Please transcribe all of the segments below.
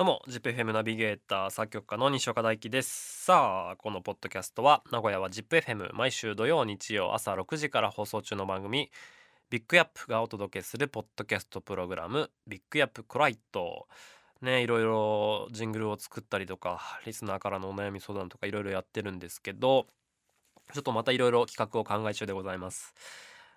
どうも ZIPFM ナビゲーター作曲家の西岡大樹です。さあこのポッドキャストは名古屋は ZIPFM 毎週土曜日曜朝6時から放送中の番組ビッグアップがお届けするポッドキャストプログラムビッグアップコライト。ねいろいろジングルを作ったりとかリスナーからのお悩み相談とかいろいろやってるんですけどちょっとまたいろいろ企画を考え中でございます。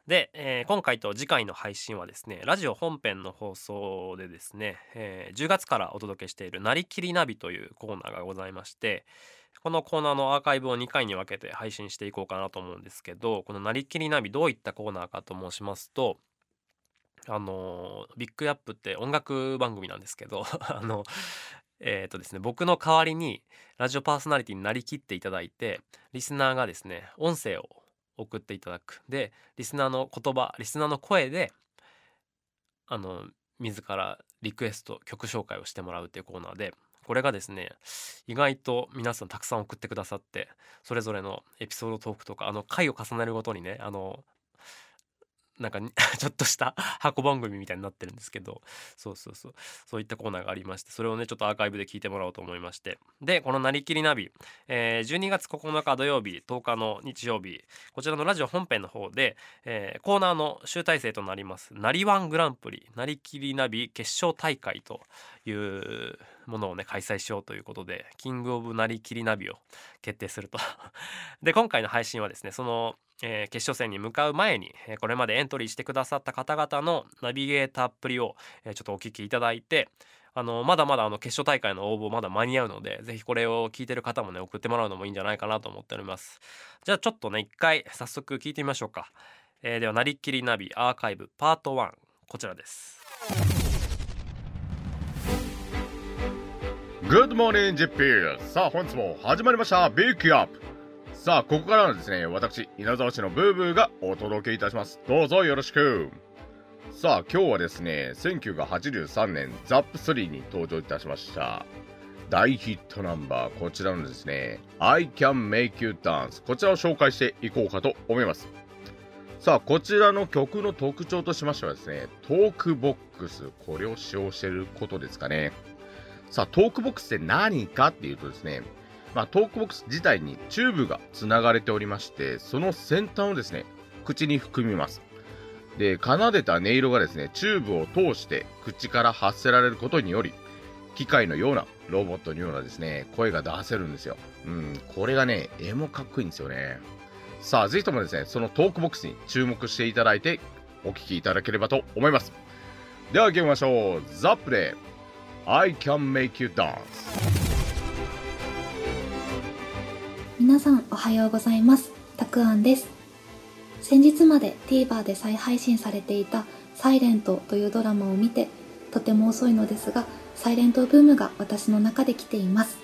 で、えー、今回と次回の配信はですねラジオ本編の放送でですね、えー、10月からお届けしている「なりきりナビ」というコーナーがございましてこのコーナーのアーカイブを2回に分けて配信していこうかなと思うんですけどこの「なりきりナビ」どういったコーナーかと申しますとあのビッグアップって音楽番組なんですけど あのえーとですね、僕の代わりにラジオパーソナリティになりきっていただいてリスナーがですね音声を送っていただく。でリスナーの言葉リスナーの声であの自らリクエスト曲紹介をしてもらうっていうコーナーでこれがですね意外と皆さんたくさん送ってくださってそれぞれのエピソードトークとかあの回を重ねるごとにねあのなんか ちょっとした箱番組みたいになってるんですけどそうそうそう。そういったコーナーがありましてそれをねちょっとアーカイブで聞いてもらおうと思いまして。でこの「なりきりナビ」えー、12月9日土曜日10日の日曜日こちらのラジオ本編の方で、えー、コーナーの集大成となります「なりワングランプリなりきりナビ決勝大会」というものをね開催しようということでキングオブなりきりナビを決定すると。で今回の配信はですねそのえー、決勝戦に向かう前に、え、これまでエントリーしてくださった方々のナビゲーターっぷりを、えー、ちょっとお聞きいただいてあのまだまだあの決勝大会の応募まだ間に合うのでぜひこれを聞いてる方もね送ってもらうのもいいんじゃないかなと思っております。じゃあちょっとね一回早速聞いてみましょうか、えー、ではなりきりナビアーカイブパート1こちらです。Good morning, JP! さあ、本日も始まりました、ビッグアップさあ、ここからはですね、私、稲沢市のブーブーがお届けいたします。どうぞよろしく。さあ、今日はですね、1983年、ザップ3に登場いたしました。大ヒットナンバー、こちらのですね、I can make you dance。こちらを紹介していこうかと思います。さあ、こちらの曲の特徴としましてはですね、トークボックス、これを使用していることですかね。さあ、トークボックスって何かっていうとですね、まあ、トークボックス自体にチューブがつながれておりまして、その先端をですね、口に含みます。で、奏でた音色がですね、チューブを通して口から発せられることにより、機械のような、ロボットのようなですね、声が出せるんですよ。うん、これがね、絵もかっこいいんですよね。さあ、ぜひともですね、そのトークボックスに注目していただいて、お聴きいただければと思います。では、行きましょう。ザップで、I can make you dance。皆さんおはようございます。たくあんです。先日まで TVer で再配信されていた「サイレントというドラマを見てとても遅いのですがサイレントブームが私の中で来ています。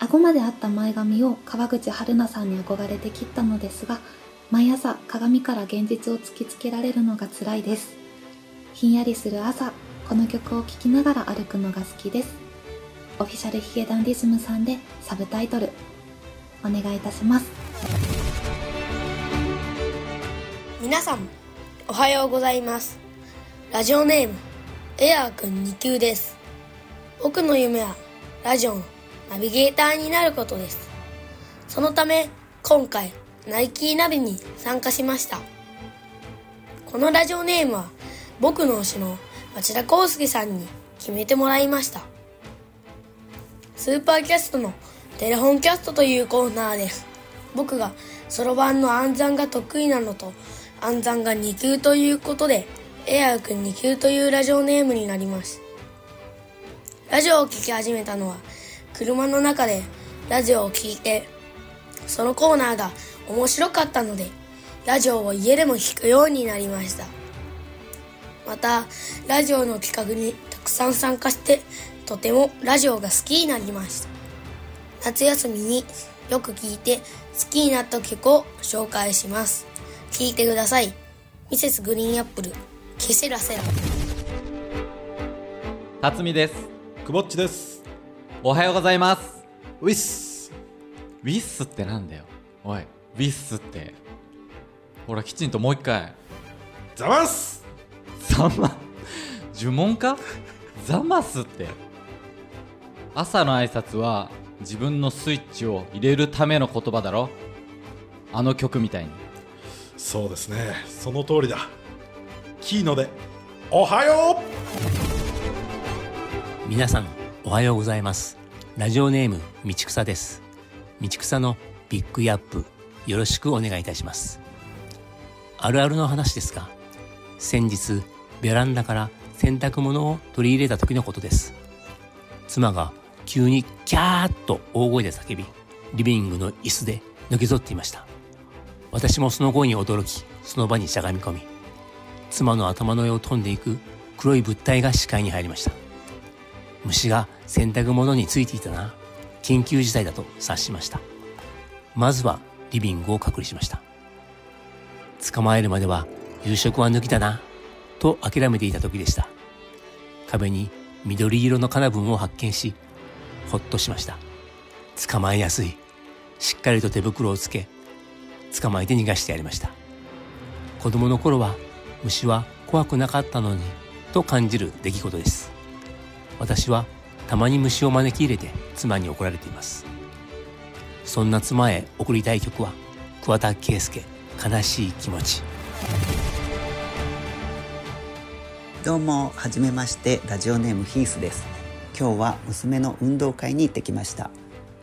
顎まであった前髪を川口春奈さんに憧れて切ったのですが毎朝鏡から現実を突きつけられるのが辛いです。ひんやりする朝この曲を聴きながら歩くのが好きです。オフィシャルヒゲダンディズムさんでサブタイトル。お願いいたします。皆さんおはようございます。ラジオネームエアーくん2級です。僕の夢はラジオのナビゲーターになることです。そのため今回ナイキーナビに参加しました。このラジオネームは僕の推しの町田康介さんに決めてもらいましたスーパーキャストのテレフォンキャストというコーナーです。僕がそろばんの暗算が得意なのと、暗算が2級ということで、エアーくん2級というラジオネームになります。ラジオを聴き始めたのは、車の中でラジオを聴いて、そのコーナーが面白かったので、ラジオを家でも聴くようになりました。また、ラジオの企画にたくさん参加して、とてもラジオが好きになりました。夏休みによく聴いて好きになった曲を紹介します。聴いてください。ミセスグリーンアップル、ケセラセラ。辰巳です。くぼっちです。おはようございます。ウィス。ウィスってなんだよ。おい、ウィスって。ほら、きちんともう一回。ザマスザマ、呪文か？ザマスって。朝の挨拶は自分のスイッチを入れるための言葉だろ？あの曲みたいに。そうですね。その通りだ。キーノでおはよ皆さんおはようございます。ラジオネーム道草です。道草のビッグアップよろしくお願いいたします。あるあるの話ですが先日ベランダから洗濯物を取り入れた時のことです。妻が急にキャーッと大声で叫びリビングの椅子でのけぞっていました。私もその声に驚きその場にしゃがみ込み妻の頭の上を飛んでいく黒い物体が視界に入りました。虫が洗濯物についていたな緊急事態だと察しました。まずはリビングを隔離しました。捕まえるまでは夕食は抜きだなと諦めていた時でした。壁に緑色の金分を発見しほっとしました。捕まえやすい。しっかりと手袋をつけ捕まえて逃がしてやりました。子供の頃は虫は怖くなかったのにと感じる出来事です。私はたまに虫を招き入れて妻に怒られています。そんな妻へ送りたい曲は桑田佳祐悲しい気持ち。どうもはめましてラジオネームヒースです。今日は娘の運動会に行ってきました。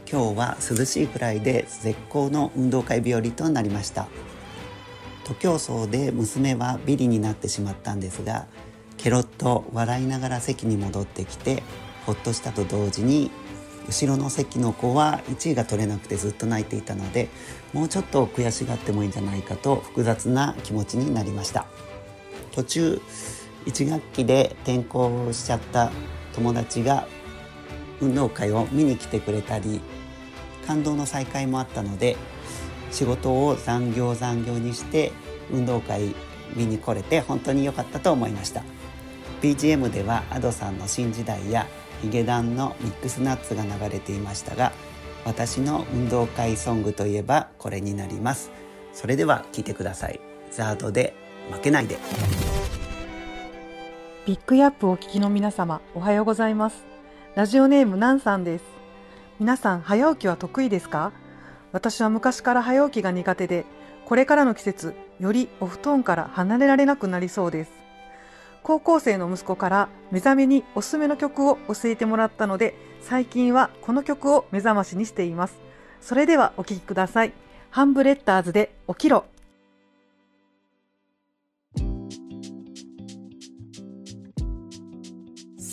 今日は涼しいくらいで絶好の運動会日和となりました。徒競走で娘はビリになってしまったんですがケロッと笑いながら席に戻ってきてほっとしたと同時に後ろの席の子は1位が取れなくてずっと泣いていたのでもうちょっと悔しがってもいいんじゃないかと複雑な気持ちになりました。途中1学期で転校しちゃった友達が運動会を見に来てくれたり感動の再会もあったので仕事を残業残業にして運動会見に来れて本当に良かったと思いました。BGM では Ado さんの「新時代」やヒゲダンの「ミックスナッツ」が流れていましたが私の運動会ソングといえばこれになります。それでは聴いてください。ザードで負けないで。ビッグアップをお聞きの皆様、おはようございます。ラジオネームナンさんです。皆さん、早起きは得意ですか？私は昔から早起きが苦手で、これからの季節、よりお布団から離れられなくなりそうです。高校生の息子から目覚めにおすすめの曲を教えてもらったので、最近はこの曲を目覚ましにしています。それではお聴きください。ハンブレッダーズで起きろ。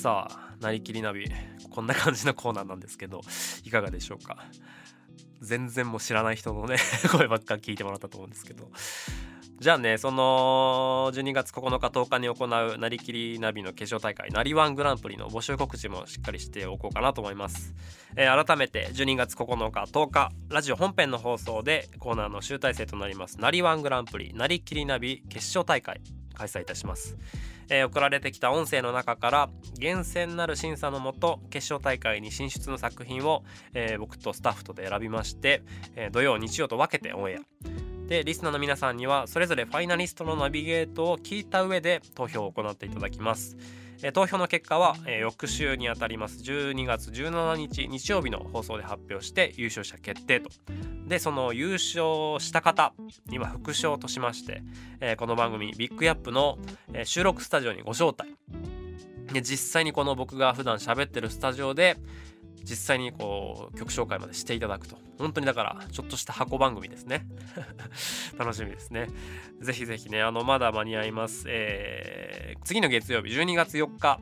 さあなりきりナビこんな感じのコーナーなんですけどいかがでしょうか？全然もう知らない人のね 声ばっか聞いてもらったと思うんですけど。じゃあねその12月9日10日に行うなりきりナビの決勝大会なりワングランプリの募集告知もしっかりしておこうかなと思います、えー改めて12月9日10日ラジオ本編の放送でコーナーの集大成となりますなりワングランプリなりきりナビ決勝大会開催いたします。えー送られてきた音声の中から厳選なる審査のもと決勝大会に進出の作品を、えー僕とスタッフとで選びまして、えー土曜日曜と分けてオンエア。でリスナーの皆さんにはそれぞれファイナリストのナビゲートを聞いた上で投票を行っていただきます、投票の結果は、翌週にあたります。12月17日日曜日の放送で発表して優勝者決定と。でその優勝した方今副賞としまして、この番組ビッグアップの、収録スタジオにご招待。で実際にこの僕が普段喋ってるスタジオで実際にこう曲紹介までしていただくと。本当にだからちょっとした箱番組ですね。楽しみですね。ぜひぜひねあのまだ間に合います、えー次の月曜日12月4日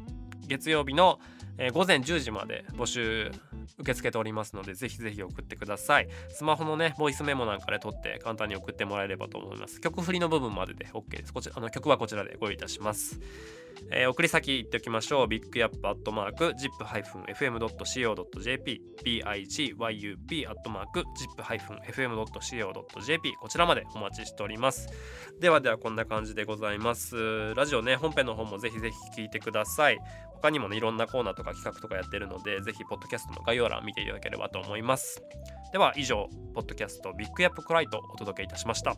月曜日の、えー午前10時まで募集受け付けておりますのでぜひぜひ送ってくださいスマホのねボイスメモなんかで撮って簡単に送ってもらえればと思います曲振りの部分までで OK ですこちらあの曲はこちらでご用意いたしますえー送り先言っておきましょう。ビッグアップアットマーク zip-fm.co.jp bigyup アットマーク zip-fm.co.jp こちらまでお待ちしております。ではではこんな感じでございます。ラジオね、本編の方もぜひぜひ聞いてください。他にもね、いろんなコーナーとか企画とかやってるので、ぜひポッドキャストの概要欄見ていただければと思います。では以上、ポッドキャストビッグアップクライトお届けいたしました。